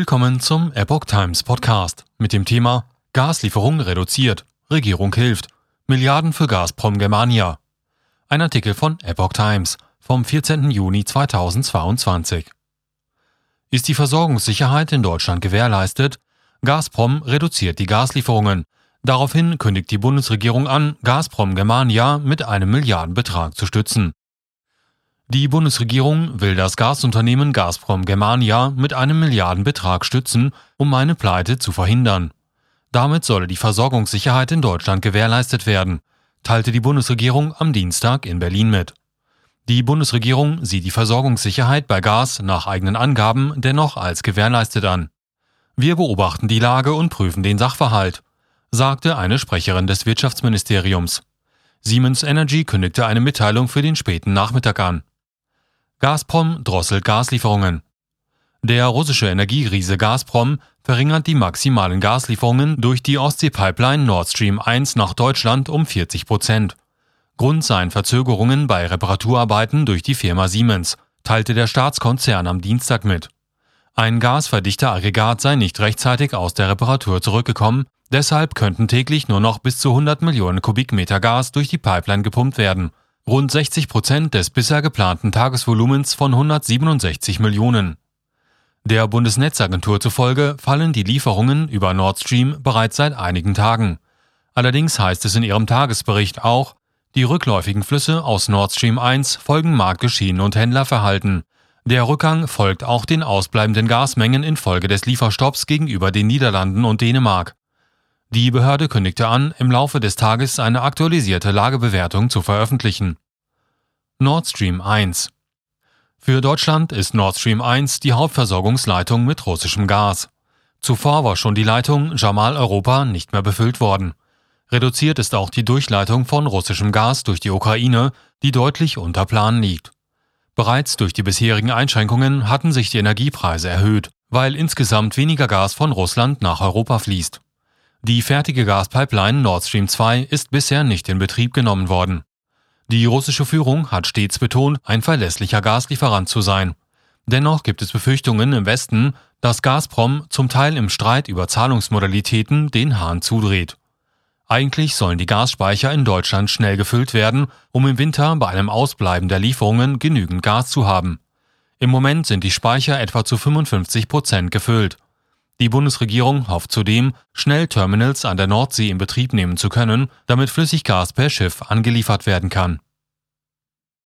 Willkommen zum Epoch Times Podcast mit dem Thema Gaslieferung reduziert, Regierung hilft, Milliarden für Gazprom Germania. Ein Artikel von Epoch Times vom 14. Juni 2022. Ist die Versorgungssicherheit in Deutschland gewährleistet? Gazprom reduziert die Gaslieferungen. Daraufhin kündigt die Bundesregierung an, Gazprom Germania mit einem Milliardenbetrag zu stützen. Die Bundesregierung will das Gasunternehmen Gazprom Germania mit einem Milliardenbetrag stützen, um eine Pleite zu verhindern. Damit solle die Versorgungssicherheit in Deutschland gewährleistet werden, teilte die Bundesregierung am Dienstag in Berlin mit. Die Bundesregierung sieht die Versorgungssicherheit bei Gas nach eigenen Angaben dennoch als gewährleistet an. Wir beobachten die Lage und prüfen den Sachverhalt, sagte eine Sprecherin des Wirtschaftsministeriums. Siemens Energy kündigte eine Mitteilung für den späten Nachmittag an. Gazprom drosselt Gaslieferungen. Der russische Energieriese Gazprom verringert die maximalen Gaslieferungen durch die Ostsee-Pipeline Nord Stream 1 nach Deutschland um 40 Prozent. Grund seien Verzögerungen bei Reparaturarbeiten durch die Firma Siemens, teilte der Staatskonzern am Dienstag mit. Ein Gasverdichteraggregat sei nicht rechtzeitig aus der Reparatur zurückgekommen, deshalb könnten täglich nur noch bis zu 100 Millionen Kubikmeter Gas durch die Pipeline gepumpt werden, rund 60 Prozent des bisher geplanten Tagesvolumens von 167 Millionen. Der Bundesnetzagentur zufolge fallen die Lieferungen über Nord Stream bereits seit einigen Tagen. Allerdings heißt es in ihrem Tagesbericht auch, die rückläufigen Flüsse aus Nord Stream 1 folgen Marktgeschehen und Händlerverhalten. Der Rückgang folgt auch den ausbleibenden Gasmengen infolge des Lieferstopps gegenüber den Niederlanden und Dänemark. Die Behörde kündigte an, im Laufe des Tages eine aktualisierte Lagebewertung zu veröffentlichen. Nord Stream 1 Für Deutschland ist Nord Stream 1 die Hauptversorgungsleitung mit russischem Gas. Zuvor war schon die Leitung Jamal Europa nicht mehr befüllt worden. Reduziert ist auch die Durchleitung von russischem Gas durch die Ukraine, die deutlich unter Plan liegt. Bereits durch die bisherigen Einschränkungen hatten sich die Energiepreise erhöht, weil insgesamt weniger Gas von Russland nach Europa fließt. Die fertige Gaspipeline Nord Stream 2 ist bisher nicht in Betrieb genommen worden. Die russische Führung hat stets betont, ein verlässlicher Gaslieferant zu sein. Dennoch gibt es Befürchtungen im Westen, dass Gazprom zum Teil im Streit über Zahlungsmodalitäten den Hahn zudreht. Eigentlich sollen die Gasspeicher in Deutschland schnell gefüllt werden, um im Winter bei einem Ausbleiben der Lieferungen genügend Gas zu haben. Im Moment sind die Speicher etwa zu 55 Prozent gefüllt. Die Bundesregierung hofft zudem, schnell Terminals an der Nordsee in Betrieb nehmen zu können, damit Flüssiggas per Schiff angeliefert werden kann